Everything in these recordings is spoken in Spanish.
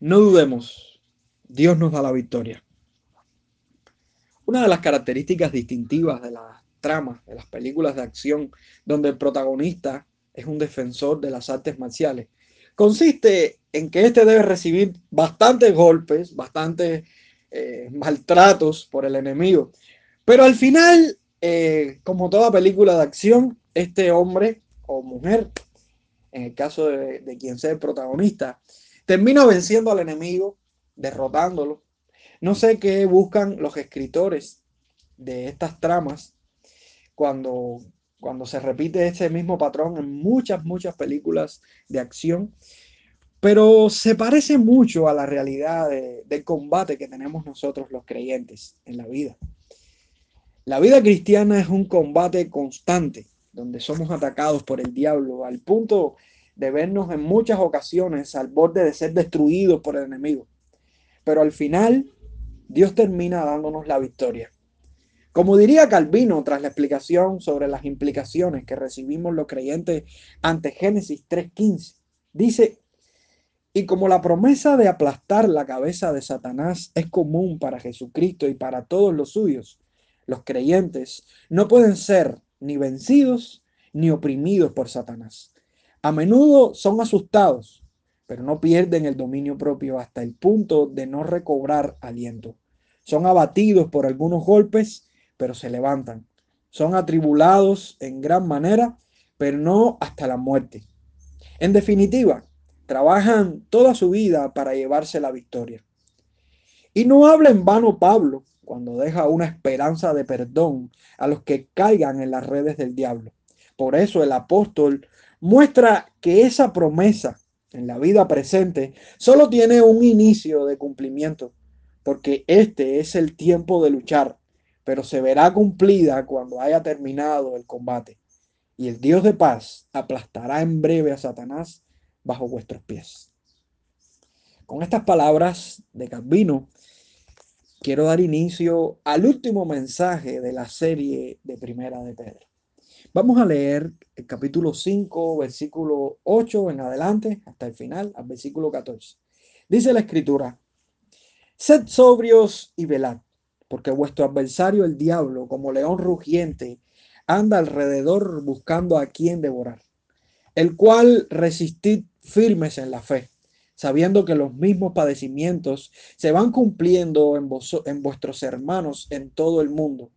No dudemos, Dios nos da la victoria. Una de las características distintivas de las tramas de las películas de acción donde el protagonista es un defensor de las artes marciales consiste en que éste debe recibir bastantes golpes, bastantes eh, maltratos por el enemigo. Pero al final, eh, como toda película de acción, este hombre o mujer, en el caso de, de quien sea el protagonista, termina venciendo al enemigo, derrotándolo. No sé qué buscan los escritores de estas tramas cuando, cuando se repite ese mismo patrón en muchas, muchas películas de acción, pero se parece mucho a la realidad del combate que tenemos nosotros los creyentes en la vida. La vida cristiana es un combate constante, donde somos atacados por el diablo al punto de vernos en muchas ocasiones al borde de ser destruidos por el enemigo. Pero al final, Dios termina dándonos la victoria. Como diría Calvino tras la explicación sobre las implicaciones que recibimos los creyentes ante Génesis 3.15, dice, y como la promesa de aplastar la cabeza de Satanás es común para Jesucristo y para todos los suyos, los creyentes no pueden ser ni vencidos ni oprimidos por Satanás. A menudo son asustados, pero no pierden el dominio propio hasta el punto de no recobrar aliento. Son abatidos por algunos golpes, pero se levantan. Son atribulados en gran manera, pero no hasta la muerte. En definitiva, trabajan toda su vida para llevarse la victoria. Y no habla en vano Pablo cuando deja una esperanza de perdón a los que caigan en las redes del diablo. Por eso el apóstol muestra que esa promesa en la vida presente solo tiene un inicio de cumplimiento, porque este es el tiempo de luchar, pero se verá cumplida cuando haya terminado el combate. Y el Dios de paz aplastará en breve a Satanás bajo vuestros pies. Con estas palabras de Calvino, quiero dar inicio al último mensaje de la serie de Primera de Pedro. Vamos a leer el capítulo 5, versículo 8 en adelante, hasta el final, al versículo 14. Dice la escritura, sed sobrios y velad, porque vuestro adversario el diablo, como león rugiente, anda alrededor buscando a quien devorar, el cual resistid firmes en la fe, sabiendo que los mismos padecimientos se van cumpliendo en, en vuestros hermanos en todo el mundo.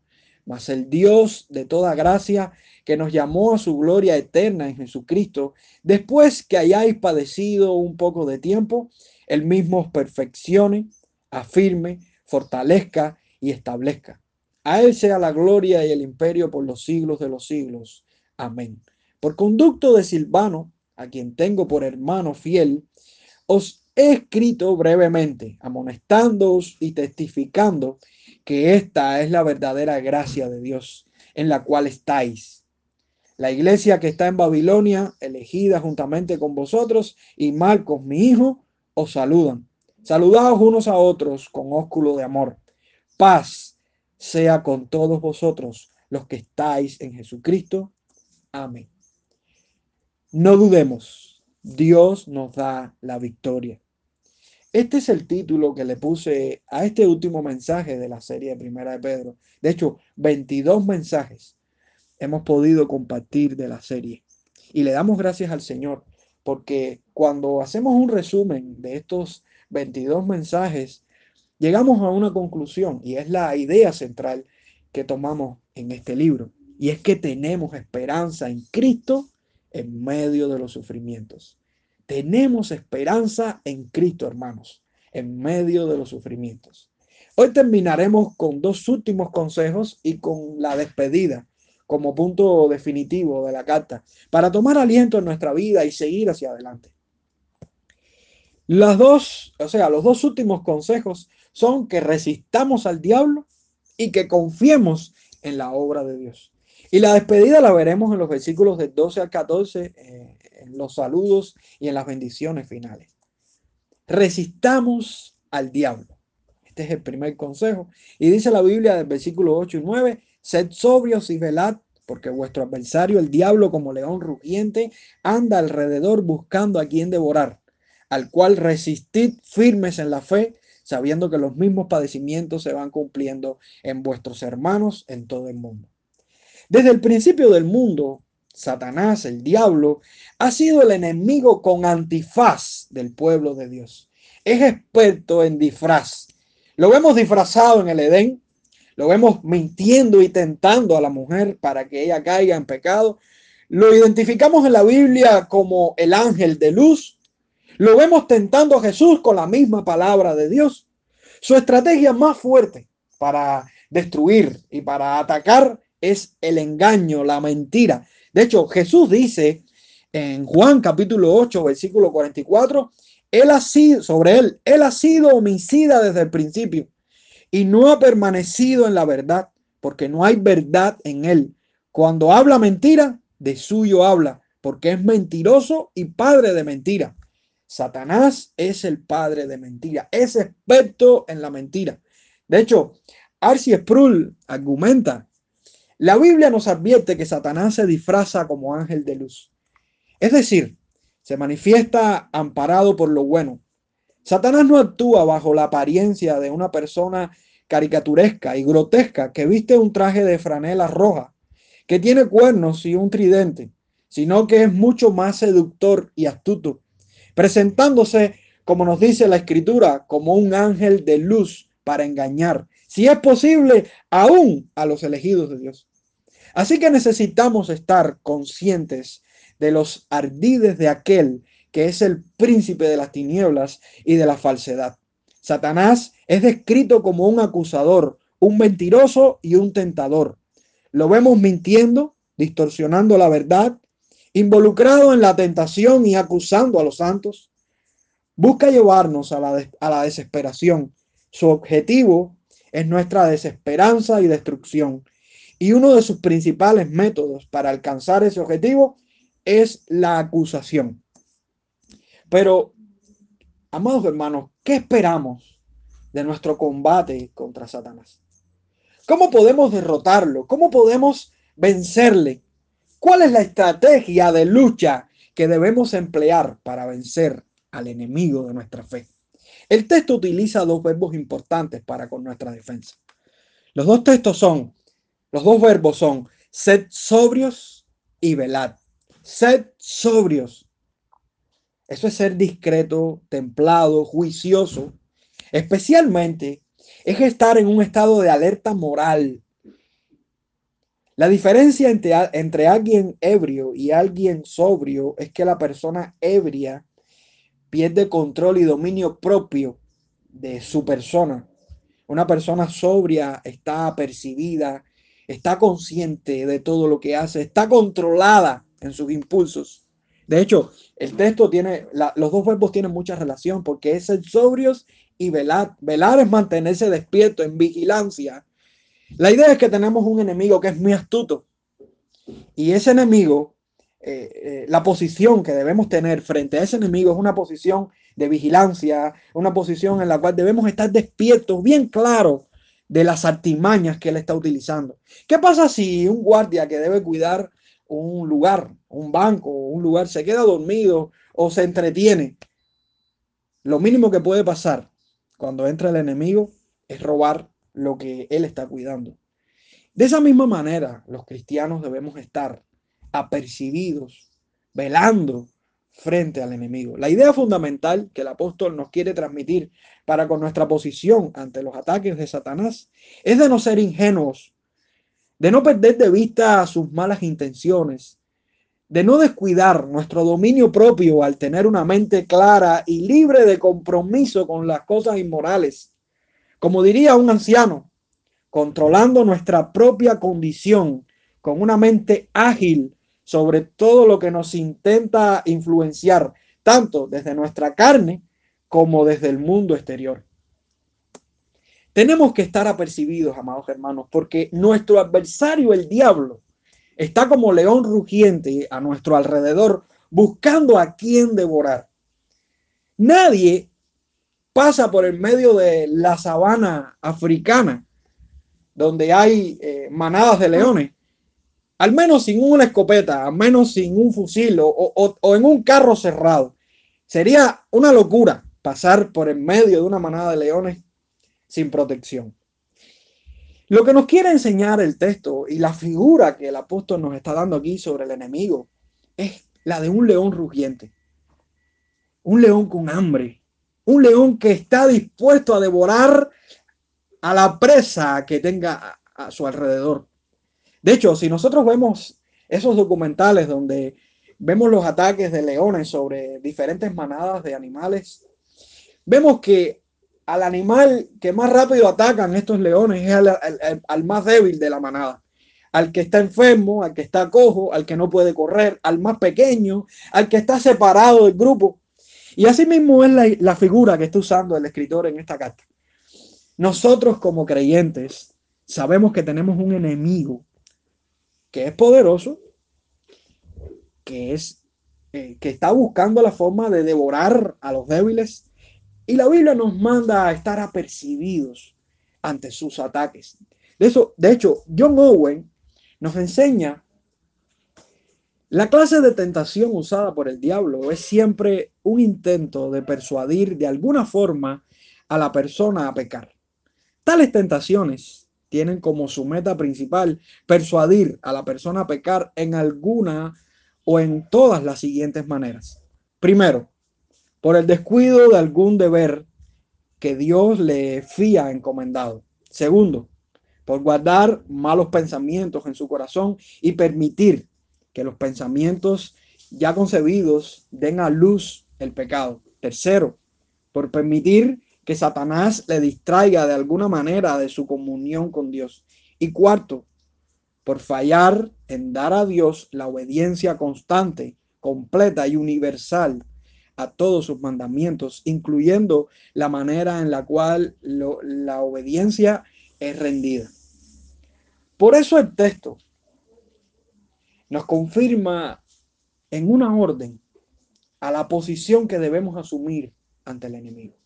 Mas el Dios de toda gracia, que nos llamó a su gloria eterna en Jesucristo, después que hayáis padecido un poco de tiempo, el mismo os perfeccione, afirme, fortalezca y establezca. A Él sea la gloria y el imperio por los siglos de los siglos. Amén. Por conducto de Silvano, a quien tengo por hermano fiel, os escrito brevemente, amonestándoos y testificando que esta es la verdadera gracia de Dios en la cual estáis. La iglesia que está en Babilonia, elegida juntamente con vosotros, y Marcos, mi hijo, os saludan. Saludaos unos a otros con ósculo de amor. Paz sea con todos vosotros los que estáis en Jesucristo. Amén. No dudemos, Dios nos da la victoria. Este es el título que le puse a este último mensaje de la serie Primera de Pedro. De hecho, 22 mensajes hemos podido compartir de la serie. Y le damos gracias al Señor, porque cuando hacemos un resumen de estos 22 mensajes, llegamos a una conclusión y es la idea central que tomamos en este libro. Y es que tenemos esperanza en Cristo en medio de los sufrimientos. Tenemos esperanza en Cristo, hermanos, en medio de los sufrimientos. Hoy terminaremos con dos últimos consejos y con la despedida como punto definitivo de la carta para tomar aliento en nuestra vida y seguir hacia adelante. Las dos, o sea, los dos últimos consejos son que resistamos al diablo y que confiemos en la obra de Dios. Y la despedida la veremos en los versículos de 12 al 14, eh, en los saludos y en las bendiciones finales. Resistamos al diablo. Este es el primer consejo. Y dice la Biblia del versículo 8 y 9, sed sobrios y velad, porque vuestro adversario, el diablo, como león rugiente, anda alrededor buscando a quien devorar, al cual resistid firmes en la fe, sabiendo que los mismos padecimientos se van cumpliendo en vuestros hermanos en todo el mundo. Desde el principio del mundo, Satanás, el diablo, ha sido el enemigo con antifaz del pueblo de Dios. Es experto en disfraz. Lo vemos disfrazado en el Edén, lo vemos mintiendo y tentando a la mujer para que ella caiga en pecado. Lo identificamos en la Biblia como el ángel de luz. Lo vemos tentando a Jesús con la misma palabra de Dios. Su estrategia más fuerte para destruir y para atacar es el engaño, la mentira. De hecho, Jesús dice en Juan capítulo 8, versículo 44, él ha sido, sobre él, él ha sido homicida desde el principio y no ha permanecido en la verdad, porque no hay verdad en él. Cuando habla mentira, de suyo habla, porque es mentiroso y padre de mentira. Satanás es el padre de mentira, es experto en la mentira. De hecho, Arcy Sproul argumenta, la Biblia nos advierte que Satanás se disfraza como ángel de luz. Es decir, se manifiesta amparado por lo bueno. Satanás no actúa bajo la apariencia de una persona caricaturesca y grotesca que viste un traje de franela roja, que tiene cuernos y un tridente, sino que es mucho más seductor y astuto, presentándose, como nos dice la escritura, como un ángel de luz para engañar, si es posible, aún a los elegidos de Dios. Así que necesitamos estar conscientes de los ardides de aquel que es el príncipe de las tinieblas y de la falsedad. Satanás es descrito como un acusador, un mentiroso y un tentador. Lo vemos mintiendo, distorsionando la verdad, involucrado en la tentación y acusando a los santos. Busca llevarnos a la, a la desesperación. Su objetivo es nuestra desesperanza y destrucción. Y uno de sus principales métodos para alcanzar ese objetivo es la acusación. Pero, amados hermanos, ¿qué esperamos de nuestro combate contra Satanás? ¿Cómo podemos derrotarlo? ¿Cómo podemos vencerle? ¿Cuál es la estrategia de lucha que debemos emplear para vencer al enemigo de nuestra fe? El texto utiliza dos verbos importantes para con nuestra defensa. Los dos textos son, los dos verbos son sed sobrios y velad. Sed sobrios. Eso es ser discreto, templado, juicioso. Especialmente es estar en un estado de alerta moral. La diferencia entre, entre alguien ebrio y alguien sobrio es que la persona ebria pierde control y dominio propio de su persona. Una persona sobria está apercibida, está consciente de todo lo que hace, está controlada en sus impulsos. De hecho, el texto tiene, los dos verbos tienen mucha relación porque es ser sobrios y velar. Velar es mantenerse despierto, en vigilancia. La idea es que tenemos un enemigo que es muy astuto. Y ese enemigo, eh, eh, la posición que debemos tener frente a ese enemigo es una posición de vigilancia, una posición en la cual debemos estar despiertos, bien claros de las artimañas que él está utilizando. ¿Qué pasa si un guardia que debe cuidar un lugar, un banco, un lugar, se queda dormido o se entretiene. Lo mínimo que puede pasar cuando entra el enemigo es robar lo que él está cuidando. De esa misma manera, los cristianos debemos estar apercibidos, velando frente al enemigo. La idea fundamental que el apóstol nos quiere transmitir para con nuestra posición ante los ataques de Satanás es de no ser ingenuos de no perder de vista sus malas intenciones, de no descuidar nuestro dominio propio al tener una mente clara y libre de compromiso con las cosas inmorales. Como diría un anciano, controlando nuestra propia condición con una mente ágil sobre todo lo que nos intenta influenciar, tanto desde nuestra carne como desde el mundo exterior. Tenemos que estar apercibidos, amados hermanos, porque nuestro adversario, el diablo, está como león rugiente a nuestro alrededor, buscando a quien devorar. Nadie pasa por el medio de la sabana africana, donde hay eh, manadas de leones, al menos sin una escopeta, al menos sin un fusil o en un carro cerrado. Sería una locura pasar por en medio de una manada de leones sin protección. Lo que nos quiere enseñar el texto y la figura que el apóstol nos está dando aquí sobre el enemigo es la de un león rugiente. Un león con hambre. Un león que está dispuesto a devorar a la presa que tenga a, su alrededor. De hecho, si nosotros vemos esos documentales donde vemos los ataques de leones sobre diferentes manadas de animales, vemos que al animal que más rápido atacan estos leones es al, más débil de la manada, al que está enfermo, al que está cojo, al que no puede correr, al más pequeño, al que está separado del grupo. Y así mismo es la, la figura que está usando el escritor en esta carta. Nosotros como creyentes sabemos que tenemos un enemigo que es poderoso, que es eh, que está buscando la forma de devorar a los débiles y la Biblia nos manda a estar apercibidos ante sus ataques. De eso, de hecho, John Owen nos enseña la clase de tentación usada por el diablo es siempre un intento de persuadir de alguna forma a la persona a pecar. Tales tentaciones tienen como su meta principal persuadir a la persona a pecar en alguna o en todas las siguientes maneras. Primero, por el descuido de algún deber que Dios le fía encomendado. Segundo, por guardar malos pensamientos en su corazón y permitir que los pensamientos ya concebidos den a luz el pecado. Tercero, por permitir que Satanás le distraiga de alguna manera de su comunión con Dios. Y cuarto, por fallar en dar a Dios la obediencia constante, completa y universal a todos sus mandamientos, incluyendo la manera en la cual la obediencia es rendida. Por eso el texto nos confirma en una orden a la posición que debemos asumir ante el enemigo.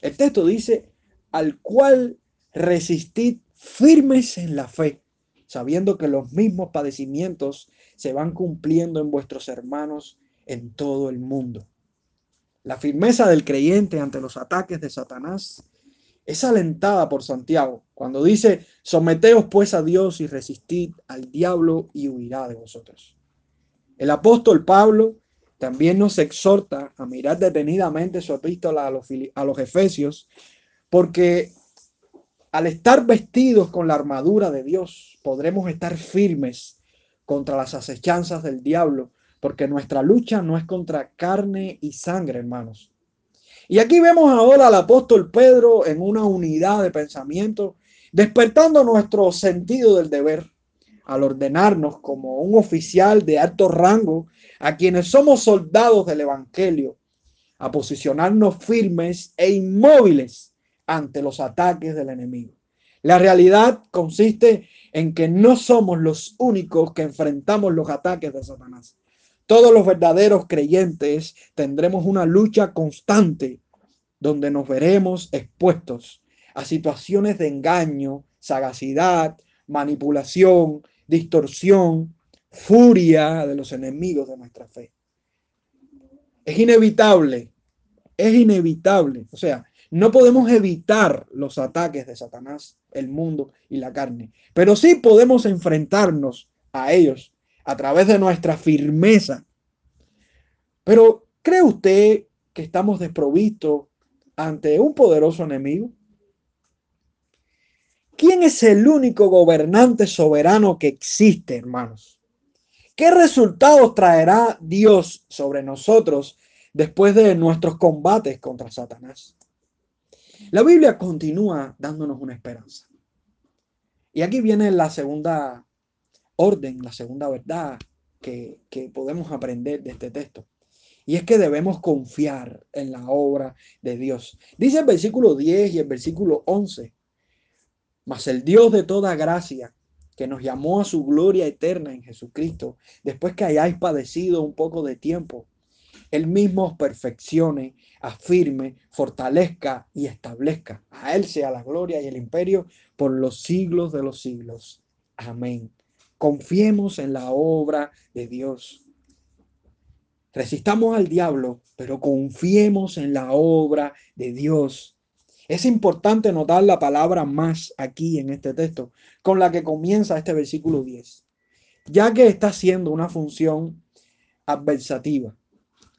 El texto dice, al cual resistid firmes en la fe, sabiendo que los mismos padecimientos se van cumpliendo en vuestros hermanos en todo el mundo. La firmeza del creyente ante los ataques de Satanás es alentada por Santiago cuando dice, someteos pues a Dios y resistid al diablo y huirá de vosotros. El apóstol Pablo también nos exhorta a mirar detenidamente su epístola a los, a los Efesios, porque al estar vestidos con la armadura de Dios, podremos estar firmes contra las acechanzas del diablo, porque nuestra lucha no es contra carne y sangre, hermanos. Y aquí vemos ahora al apóstol Pedro en una unidad de pensamiento, despertando nuestro sentido del deber al ordenarnos como un oficial de alto rango a quienes somos soldados del Evangelio, a posicionarnos firmes e inmóviles ante los ataques del enemigo. La realidad consiste en que no somos los únicos que enfrentamos los ataques de Satanás. Todos los verdaderos creyentes tendremos una lucha constante donde nos veremos expuestos a situaciones de engaño, sagacidad, manipulación, distorsión, furia de los enemigos de nuestra fe. Es inevitable, es inevitable. O sea, no podemos evitar los ataques de Satanás, el mundo y la carne, pero sí podemos enfrentarnos a ellos a través de nuestra firmeza. Pero ¿cree usted que estamos desprovistos ante un poderoso enemigo? ¿Quién es el único gobernante soberano que existe, hermanos? ¿Qué resultados traerá Dios sobre nosotros después de nuestros combates contra Satanás? La Biblia continúa dándonos una esperanza. Y aquí viene la segunda orden, la segunda verdad que, que podemos aprender de este texto. Y es que debemos confiar en la obra de Dios. Dice el versículo 10 y el versículo 11. Mas el Dios de toda gracia, que nos llamó a su gloria eterna en Jesucristo, después que hayáis padecido un poco de tiempo, Él mismo os perfeccione, afirme, fortalezca y establezca. A Él sea la gloria y el imperio por los siglos de los siglos. Amén. Confiemos en la obra de Dios. Resistamos al diablo, pero confiemos en la obra de Dios. Es importante notar la palabra más aquí en este texto, con la que comienza este versículo 10, ya que está haciendo una función adversativa.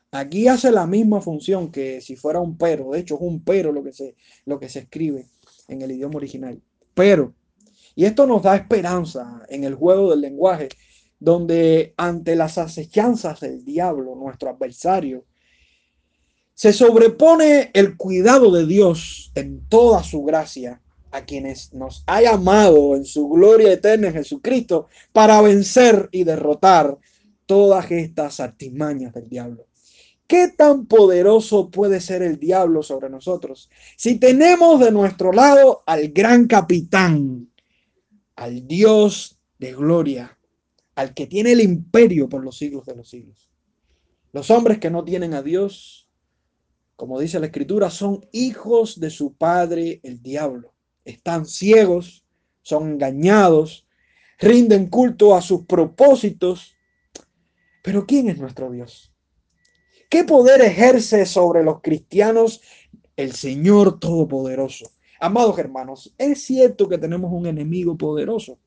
Aquí hace la misma función que si fuera un pero, de hecho es un pero lo que se, lo que se escribe en el idioma original. Pero, y esto nos da esperanza en el juego del lenguaje, donde ante las acechanzas del diablo, nuestro adversario, se sobrepone el cuidado de Dios en toda su gracia a quienes nos ha llamado en su gloria eterna en Jesucristo para vencer y derrotar todas estas artimañas del diablo. ¿Qué tan poderoso puede ser el diablo sobre nosotros si tenemos de nuestro lado al gran capitán, al Dios de gloria, al que tiene el imperio por los siglos de los siglos. Los hombres que no tienen a Dios, como dice la escritura, son hijos de su padre el diablo. Están ciegos, son engañados, rinden culto a sus propósitos. Pero ¿quién es nuestro Dios? ¿Qué poder ejerce sobre los cristianos el Señor Todopoderoso? Amados hermanos, es cierto que tenemos un enemigo poderoso,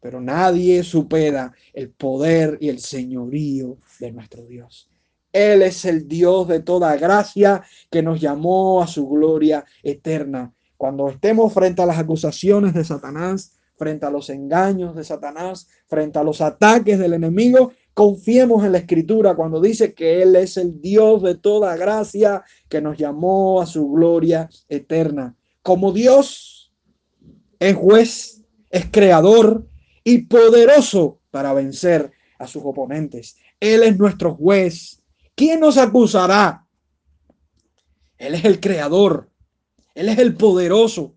pero nadie supera el poder y el señorío de nuestro Dios. Él es el Dios de toda gracia que nos llamó a su gloria eterna. Cuando estemos frente a las acusaciones de Satanás, frente a los engaños de Satanás, frente a los ataques del enemigo, confiemos en la escritura cuando dice que Él es el Dios de toda gracia que nos llamó a su gloria eterna. Como Dios es juez, es creador, y poderoso para vencer a sus oponentes. Él es nuestro juez. ¿Quién nos acusará? Él es el creador. Él es el poderoso.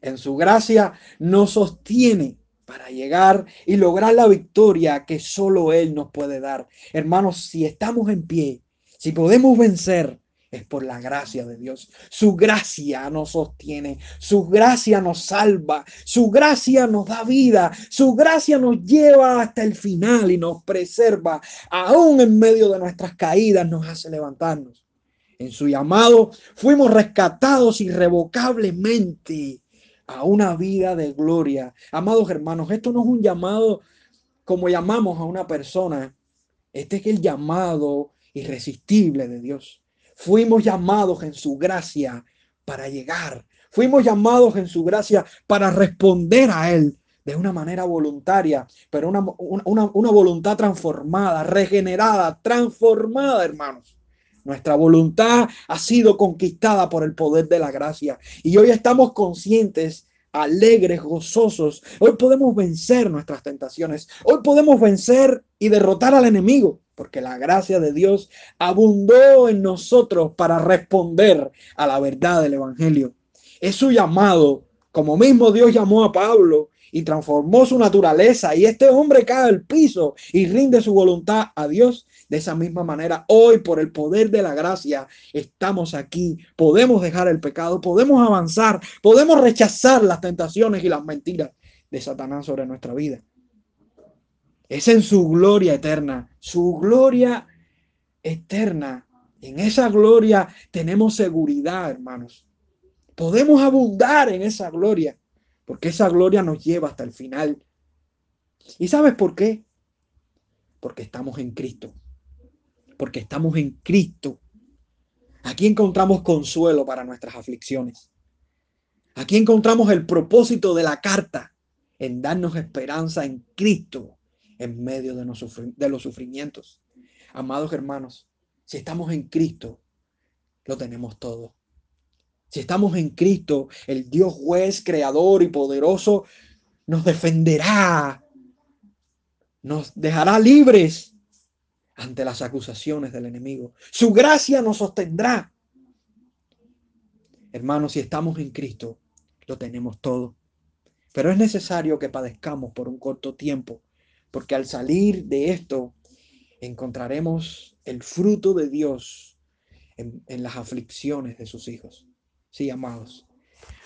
En su gracia nos sostiene para llegar y lograr la victoria que solo Él nos puede dar. Hermanos, si estamos en pie, si podemos vencer, es por la gracia de Dios. Su gracia nos sostiene, su gracia nos salva, su gracia nos da vida, su gracia nos lleva hasta el final y nos preserva. Aún en medio de nuestras caídas nos hace levantarnos. En su llamado fuimos rescatados irrevocablemente a una vida de gloria. Amados hermanos, esto no es un llamado como llamamos a una persona. Este es el llamado irresistible de Dios. Fuimos llamados en su gracia para llegar. Fuimos llamados en su gracia para responder a Él de una manera voluntaria, pero una, una, voluntad transformada, regenerada, transformada, hermanos. Nuestra voluntad ha sido conquistada por el poder de la gracia y hoy estamos conscientes alegres, gozosos. Hoy podemos vencer nuestras tentaciones. Hoy podemos vencer y derrotar al enemigo porque la gracia de Dios abundó en nosotros para responder a la verdad del Evangelio. Es su llamado, como mismo Dios llamó a Pablo y transformó su naturaleza y este hombre cae al piso y rinde su voluntad a Dios. De esa misma manera, hoy por el poder de la gracia estamos aquí, podemos dejar el pecado, podemos avanzar, podemos rechazar las tentaciones y las mentiras de Satanás sobre nuestra vida. Es en su gloria eterna, su gloria eterna. En esa gloria tenemos seguridad, hermanos. Podemos abundar en esa gloria, porque esa gloria nos lleva hasta el final. ¿Y sabes por qué? Porque estamos en Cristo. Porque estamos en Cristo. Aquí encontramos consuelo para nuestras aflicciones. Aquí encontramos el propósito de la carta en darnos esperanza en Cristo en medio de los, sufrimientos. Amados hermanos, si estamos en Cristo, lo tenemos todo. Si estamos en Cristo, el Dios juez, creador y poderoso, nos defenderá, nos dejará libres ante las acusaciones del enemigo. Su gracia nos sostendrá. Hermanos, si estamos en Cristo, lo tenemos todo. Pero es necesario que padezcamos por un corto tiempo porque al salir de esto encontraremos el fruto de Dios en, las aflicciones de sus hijos. Sí, amados.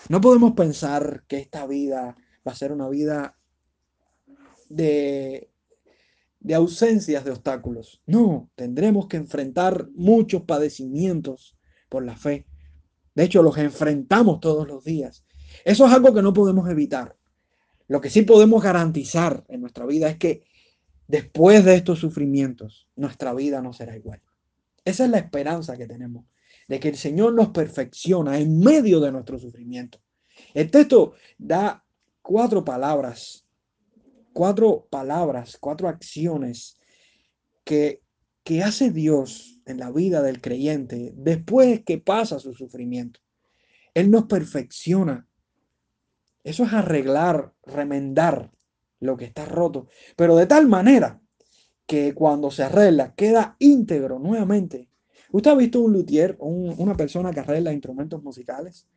No podemos pensar que esta vida va a ser una vida de, de ausencias de obstáculos. No, tendremos que enfrentar muchos padecimientos por la fe. De hecho, los enfrentamos todos los días. Eso es algo que no podemos evitar. Lo que sí podemos garantizar en nuestra vida es que después de estos sufrimientos, nuestra vida no será igual. Esa es la esperanza que tenemos, de que el Señor nos perfecciona en medio de nuestro sufrimiento. El texto da cuatro palabras, cuatro palabras, cuatro acciones que, que hace Dios en la vida del creyente después que pasa su sufrimiento. Él nos perfecciona. Eso es arreglar, remendar lo que está roto, pero de tal manera que cuando se arregla queda íntegro nuevamente. ¿Usted ha visto un luthier o una persona que arregla instrumentos musicales?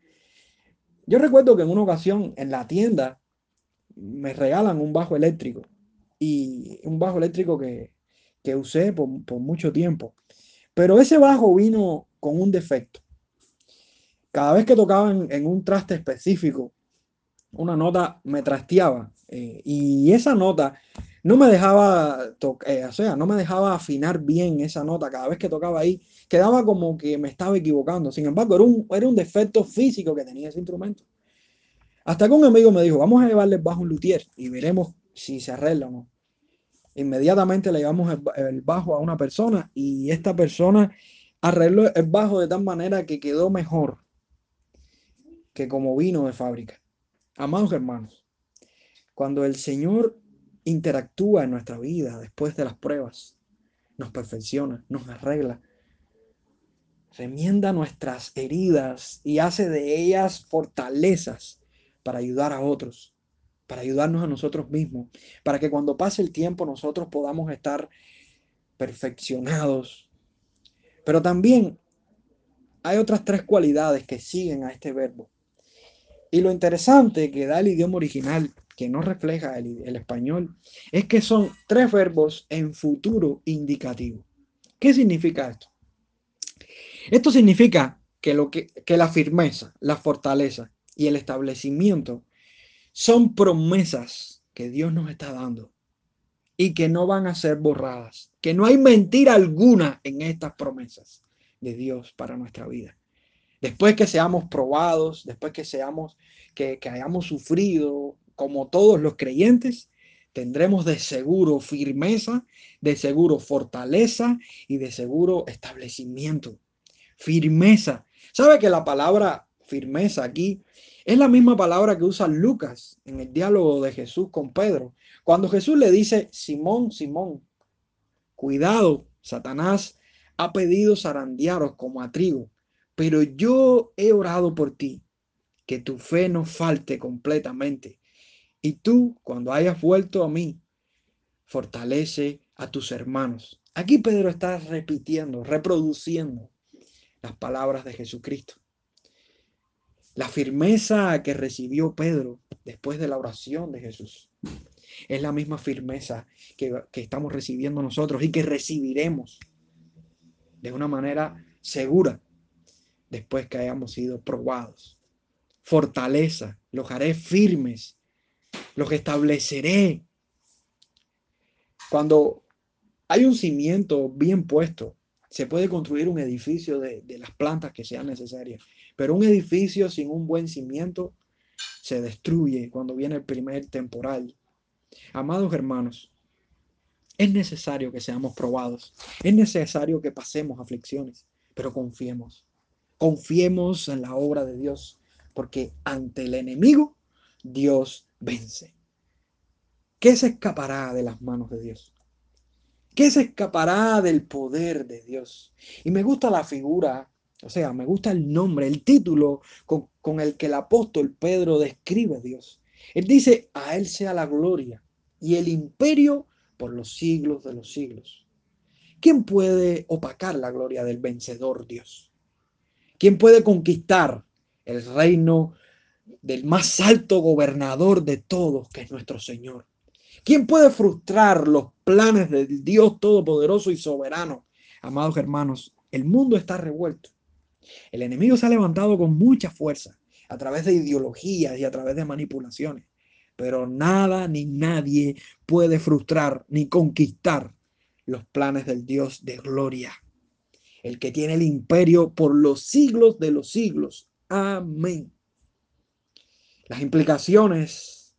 Yo recuerdo que en una ocasión en la tienda me regalan un bajo eléctrico y un bajo eléctrico que, que usé por, mucho tiempo. Pero ese bajo vino con un defecto. Cada vez que tocaba en, un traste específico, una nota me trasteaba. Eh, y esa nota no me dejaba, eh, o sea, no me dejaba afinar bien esa nota. Cada vez que tocaba ahí, quedaba como que me estaba equivocando. Sin embargo, era un, era un defecto físico que tenía ese instrumento. Hasta que un amigo me dijo, vamos a llevarle el bajo un luthier y veremos si se arregla o no. Inmediatamente le llevamos el, bajo a una persona y esta persona arregló el bajo de tal manera que quedó mejor que como vino de fábrica. Amados hermanos, cuando el Señor interactúa en nuestra vida después de las pruebas, nos perfecciona, nos arregla, remienda nuestras heridas y hace de ellas fortalezas para ayudar a otros para ayudarnos a nosotros mismos, para que cuando pase el tiempo nosotros podamos estar perfeccionados. Pero también hay otras tres cualidades que siguen a este verbo. Y lo interesante que da el idioma original, que no refleja el, español, es que son tres verbos en futuro indicativo. ¿Qué significa esto? Esto significa que, lo que, que la firmeza, la fortaleza y el establecimiento son promesas que Dios nos está dando y que no van a ser borradas, que no hay mentira alguna en estas promesas de Dios para nuestra vida. Después que seamos probados, después que seamos, que, hayamos sufrido, como todos los creyentes, tendremos de seguro firmeza, de seguro fortaleza y de seguro establecimiento. Firmeza. ¿Sabe que la palabra firmeza aquí es la misma palabra que usa Lucas en el diálogo de Jesús con Pedro. Cuando Jesús le dice, Simón, Simón, cuidado, Satanás ha pedido zarandearos como a trigo, pero yo he orado por ti, que tu fe no falte completamente. Y tú, cuando hayas vuelto a mí, fortalece a tus hermanos. Aquí Pedro está repitiendo, reproduciendo las palabras de Jesucristo. La firmeza que recibió Pedro después de la oración de Jesús es la misma firmeza que, estamos recibiendo nosotros y que recibiremos de una manera segura después que hayamos sido probados. Fortaleza, los haré firmes, los estableceré. Cuando hay un cimiento bien puesto, se puede construir un edificio de, las plantas que sean necesarias. Pero un edificio sin un buen cimiento se destruye cuando viene el primer temporal. Amados hermanos, es necesario que seamos probados, es necesario que pasemos aflicciones, pero confiemos, confiemos en la obra de Dios, porque ante el enemigo Dios vence. ¿Qué se escapará de las manos de Dios? ¿Qué se escapará del poder de Dios? Y me gusta la figura o sea, me gusta el nombre, el título con, el que el apóstol Pedro describe a Dios. Él dice, a Él sea la gloria y el imperio por los siglos de los siglos. ¿Quién puede opacar la gloria del vencedor Dios? ¿Quién puede conquistar el reino del más alto gobernador de todos, que es nuestro Señor? ¿Quién puede frustrar los planes del Dios Todopoderoso y Soberano? Amados hermanos, el mundo está revuelto. El enemigo se ha levantado con mucha fuerza a través de ideologías y a través de manipulaciones. pero nada ni nadie puede frustrar ni conquistar los planes del Dios de gloria, el que tiene el imperio por los siglos de los siglos. Amén. Las implicaciones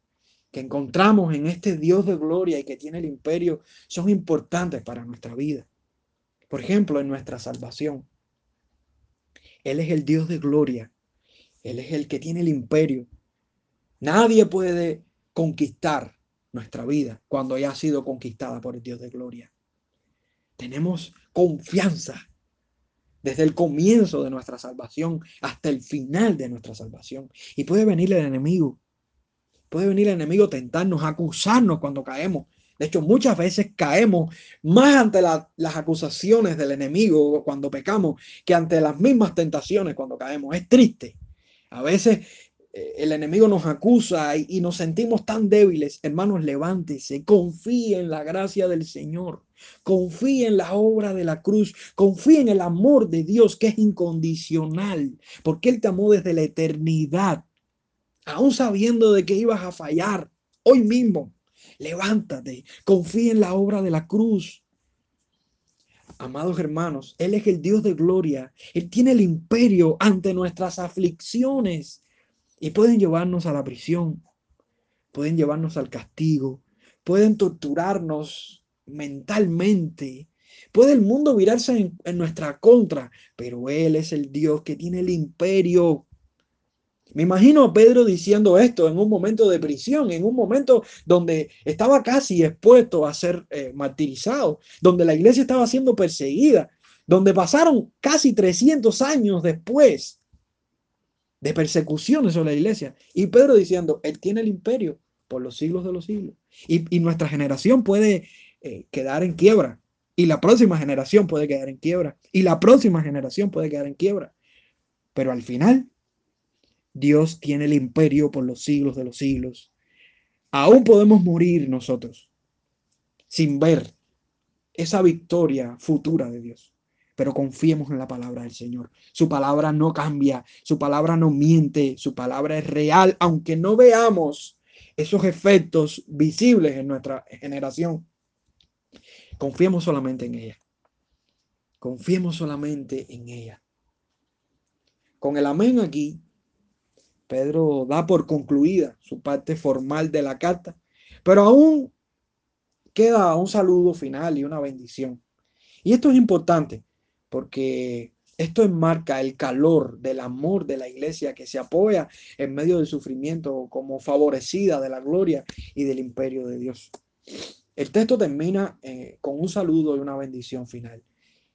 que encontramos en este Dios de gloria y que tiene el imperio son importantes para nuestra vida. Por ejemplo, en nuestra salvación. Él es el Dios de gloria. Él es el que tiene el imperio. Nadie puede conquistar nuestra vida cuando ya ha sido conquistada por el Dios de gloria. Tenemos confianza desde el comienzo de nuestra salvación hasta el final de nuestra salvación. Y puede venir el enemigo. Puede venir el enemigo tentarnos, acusarnos cuando caemos. De hecho, muchas veces caemos más ante las acusaciones del enemigo cuando pecamos que ante las mismas tentaciones cuando caemos. Es triste. A veces el enemigo nos acusa y, nos sentimos tan débiles. Hermanos, levántese, confíe en la gracia del Señor, confíe en la obra de la cruz, confíe en el amor de Dios que es incondicional, porque Él te amó desde la eternidad, aún sabiendo de que ibas a fallar hoy mismo. Levántate, confía en la obra de la cruz. Amados hermanos, Él es el Dios de gloria. Él tiene el imperio ante nuestras aflicciones y pueden llevarnos a la prisión, pueden llevarnos al castigo, pueden torturarnos mentalmente. Puede el mundo virarse en, nuestra contra, pero Él es el Dios que tiene el imperio me imagino a Pedro diciendo esto en un momento de prisión, en un momento donde estaba casi expuesto a ser eh, martirizado, donde la iglesia estaba siendo perseguida, donde pasaron casi 300 años después de persecuciones sobre la iglesia. Y Pedro diciendo, Él tiene el imperio por los siglos de los siglos. Y, nuestra generación puede eh, quedar en quiebra. Y la próxima generación puede quedar en quiebra. Y la próxima generación puede quedar en quiebra. Pero al final Dios tiene el imperio por los siglos de los siglos. Aún podemos morir nosotros sin ver esa victoria futura de Dios. Pero confiemos en la palabra del Señor. Su palabra no cambia, su palabra no miente, su palabra es real, aunque no veamos esos efectos visibles en nuestra generación. Confiemos solamente en ella. Confiemos solamente en ella. Con el amén aquí, Pedro da por concluida su parte formal de la carta, pero aún queda un saludo final y una bendición. Y esto es importante porque esto enmarca el calor del amor de la iglesia que se apoya en medio del sufrimiento como favorecida de la gloria y del imperio de Dios. El texto termina eh, con un saludo y una bendición final.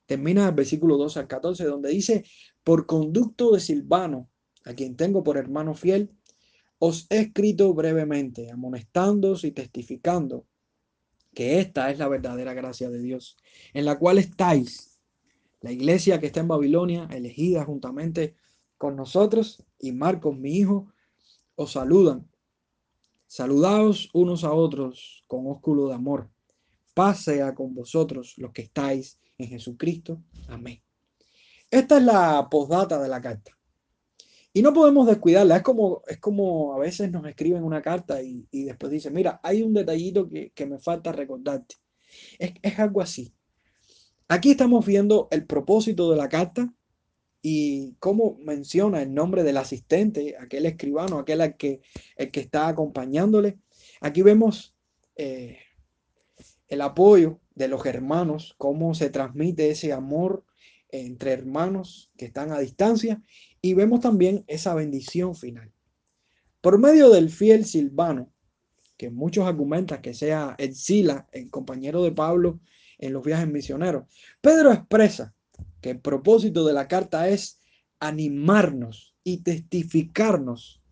Termina el versículo 12 al 14 donde dice, por conducto de Silvano, a quien tengo por hermano fiel, os he escrito brevemente, amonestándoos y testificando que esta es la verdadera gracia de Dios, en la cual estáis, la iglesia que está en Babilonia, elegida juntamente con nosotros, y Marcos, mi hijo, os saludan. Saludaos unos a otros con ósculo de amor. Paz sea con vosotros los que estáis en Jesucristo. Amén. Esta es la postdata de la carta. Y no podemos descuidarla. Es como, es como a veces nos escriben una carta y, después dicen, mira, hay un detallito que, me falta recordarte. Es, es algo así. Aquí estamos viendo el propósito de la carta y cómo menciona el nombre del asistente, aquel escribano, aquel que, el que está acompañándole. Aquí vemos eh, el apoyo de los hermanos, cómo se transmite ese amor entre hermanos que están a distancia y vemos también esa bendición final. Por medio del fiel Silvano, que muchos argumentan que sea el Sila, el compañero de Pablo en los viajes misioneros, Pedro expresa que el propósito de la carta es animarnos y testificarnos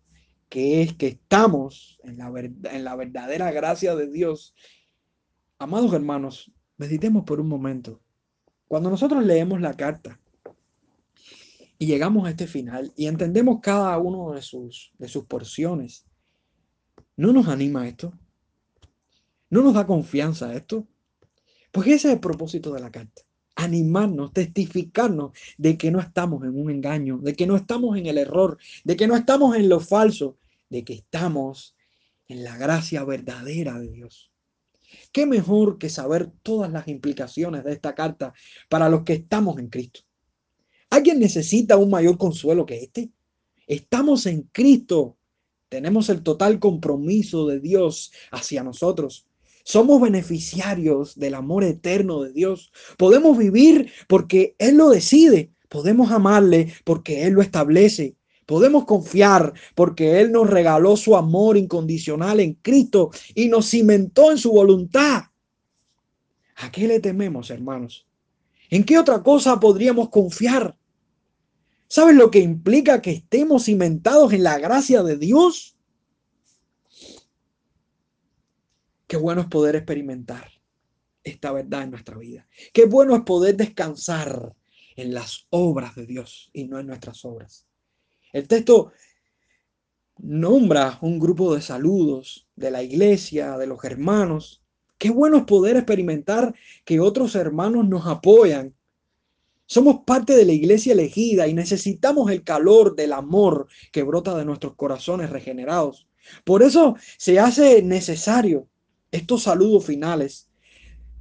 que es que estamos en la, en la verdadera gracia de Dios. Amados hermanos, meditemos por un momento. Cuando nosotros leemos la carta, y llegamos a este final y entendemos cada uno de sus, de sus porciones. ¿No nos anima esto? ¿No nos da confianza esto? Pues ese es el propósito de la carta. Animarnos, testificarnos de que no estamos en un engaño, de que no estamos en el error, de que no estamos en lo falso, de que estamos en la gracia verdadera de Dios. ¿Qué mejor que saber todas las implicaciones de esta carta para los que estamos en Cristo? ¿Alguien necesita un mayor consuelo que este? Estamos en Cristo. Tenemos el total compromiso de Dios hacia nosotros. Somos beneficiarios del amor eterno de Dios. Podemos vivir porque Él lo decide. Podemos amarle porque Él lo establece. Podemos confiar porque Él nos regaló su amor incondicional en Cristo y nos cimentó en su voluntad. ¿A qué le tememos, hermanos? ¿En qué otra cosa podríamos confiar? ¿Sabes lo que implica que estemos cimentados en la gracia de Dios? Qué bueno es poder experimentar esta verdad en nuestra vida. Qué bueno es poder descansar en las obras de Dios y no en nuestras obras. El texto nombra un grupo de saludos de la iglesia, de los hermanos. Qué bueno es poder experimentar que otros hermanos nos apoyan. Somos parte de la iglesia elegida y necesitamos el calor del amor que brota de nuestros corazones regenerados. Por eso se hace necesario estos saludos finales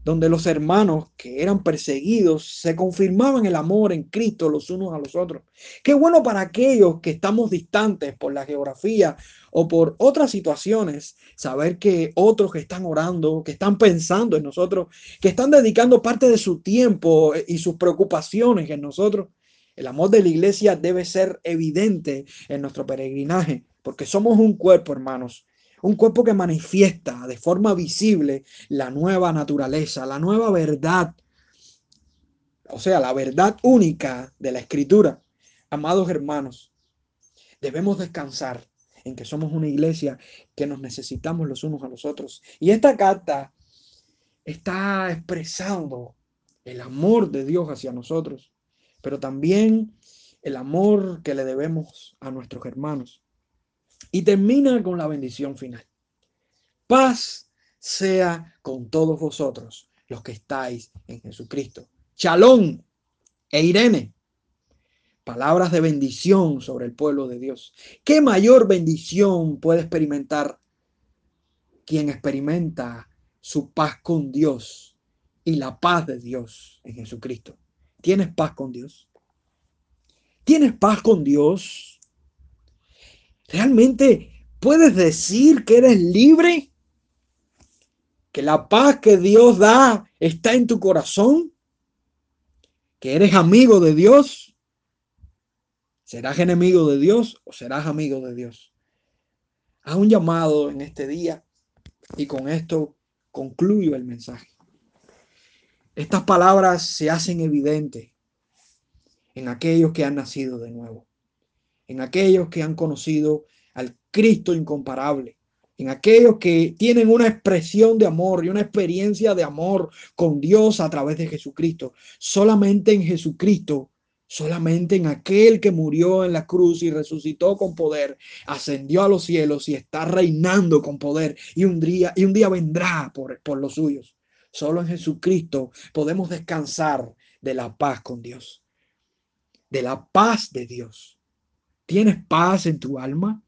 donde los hermanos que eran perseguidos se confirmaban el amor en Cristo los unos a los otros. Qué bueno para aquellos que estamos distantes por la geografía o por otras situaciones, saber que otros que están orando, que están pensando en nosotros, que están dedicando parte de su tiempo y sus preocupaciones en nosotros. El amor de la iglesia debe ser evidente en nuestro peregrinaje, porque somos un cuerpo, hermanos, un cuerpo que manifiesta de forma visible la nueva naturaleza, la nueva verdad, o sea, la verdad única de la escritura. Amados hermanos, debemos descansar en que somos una iglesia que nos necesitamos los unos a los otros. Y esta carta está expresando el amor de Dios hacia nosotros, pero también el amor que le debemos a nuestros hermanos. Y termina con la bendición final. Paz sea con todos vosotros, los que estáis en Jesucristo. Chalón e Irene. Palabras de bendición sobre el pueblo de Dios. ¿Qué mayor bendición puede experimentar quien experimenta su paz con Dios y la paz de Dios en Jesucristo? ¿Tienes paz con Dios? ¿Tienes paz con Dios? ¿Realmente puedes decir que eres libre? ¿Que la paz que Dios da está en tu corazón? ¿Que eres amigo de Dios? ¿Serás enemigo de Dios o serás amigo de Dios? Haz un llamado en este día y con esto concluyo el mensaje. Estas palabras se hacen evidentes en aquellos que han nacido de nuevo en aquellos que han conocido al Cristo incomparable, en aquellos que tienen una expresión de amor y una experiencia de amor con Dios a través de Jesucristo. Solamente en Jesucristo, solamente en aquel que murió en la cruz y resucitó con poder, ascendió a los cielos y está reinando con poder y un día, y un día vendrá por, por los suyos. Solo en Jesucristo podemos descansar de la paz con Dios, de la paz de Dios. ¿Tienes paz en tu alma?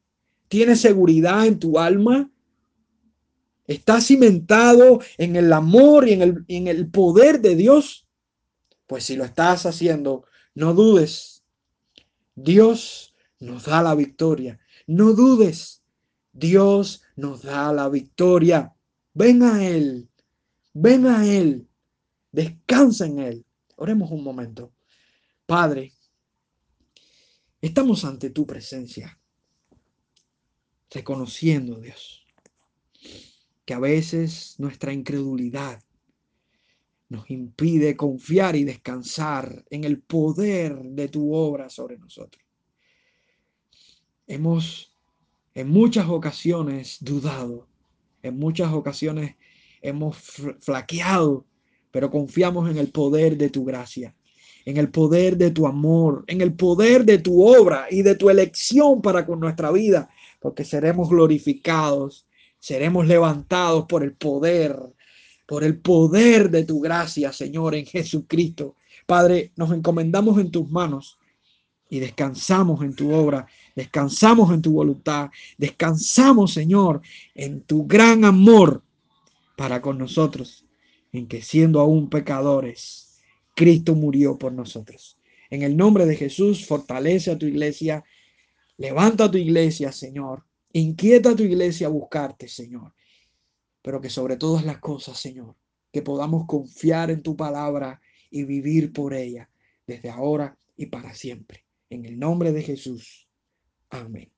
¿Tienes seguridad en tu alma? ¿Estás cimentado en el amor y en el, en el poder de Dios? Pues si lo estás haciendo, no dudes. Dios nos da la victoria. No dudes. Dios nos da la victoria. Ven a Él. Ven a Él. Descansa en Él. Oremos un momento. Padre, Estamos ante tu presencia, reconociendo, Dios, que a veces nuestra incredulidad nos impide confiar y descansar en el poder de tu obra sobre nosotros. Hemos en muchas ocasiones dudado, en muchas ocasiones hemos flaqueado, pero confiamos en el poder de tu gracia en el poder de tu amor, en el poder de tu obra y de tu elección para con nuestra vida, porque seremos glorificados, seremos levantados por el poder, por el poder de tu gracia, Señor, en Jesucristo. Padre, nos encomendamos en tus manos y descansamos en tu obra, descansamos en tu voluntad, descansamos, Señor, en tu gran amor para con nosotros, en que siendo aún pecadores, Cristo murió por nosotros. En el nombre de Jesús, fortalece a tu iglesia, levanta a tu iglesia, Señor, inquieta a tu iglesia a buscarte, Señor, pero que sobre todas las cosas, Señor, que podamos confiar en tu palabra y vivir por ella desde ahora y para siempre. En el nombre de Jesús. Amén.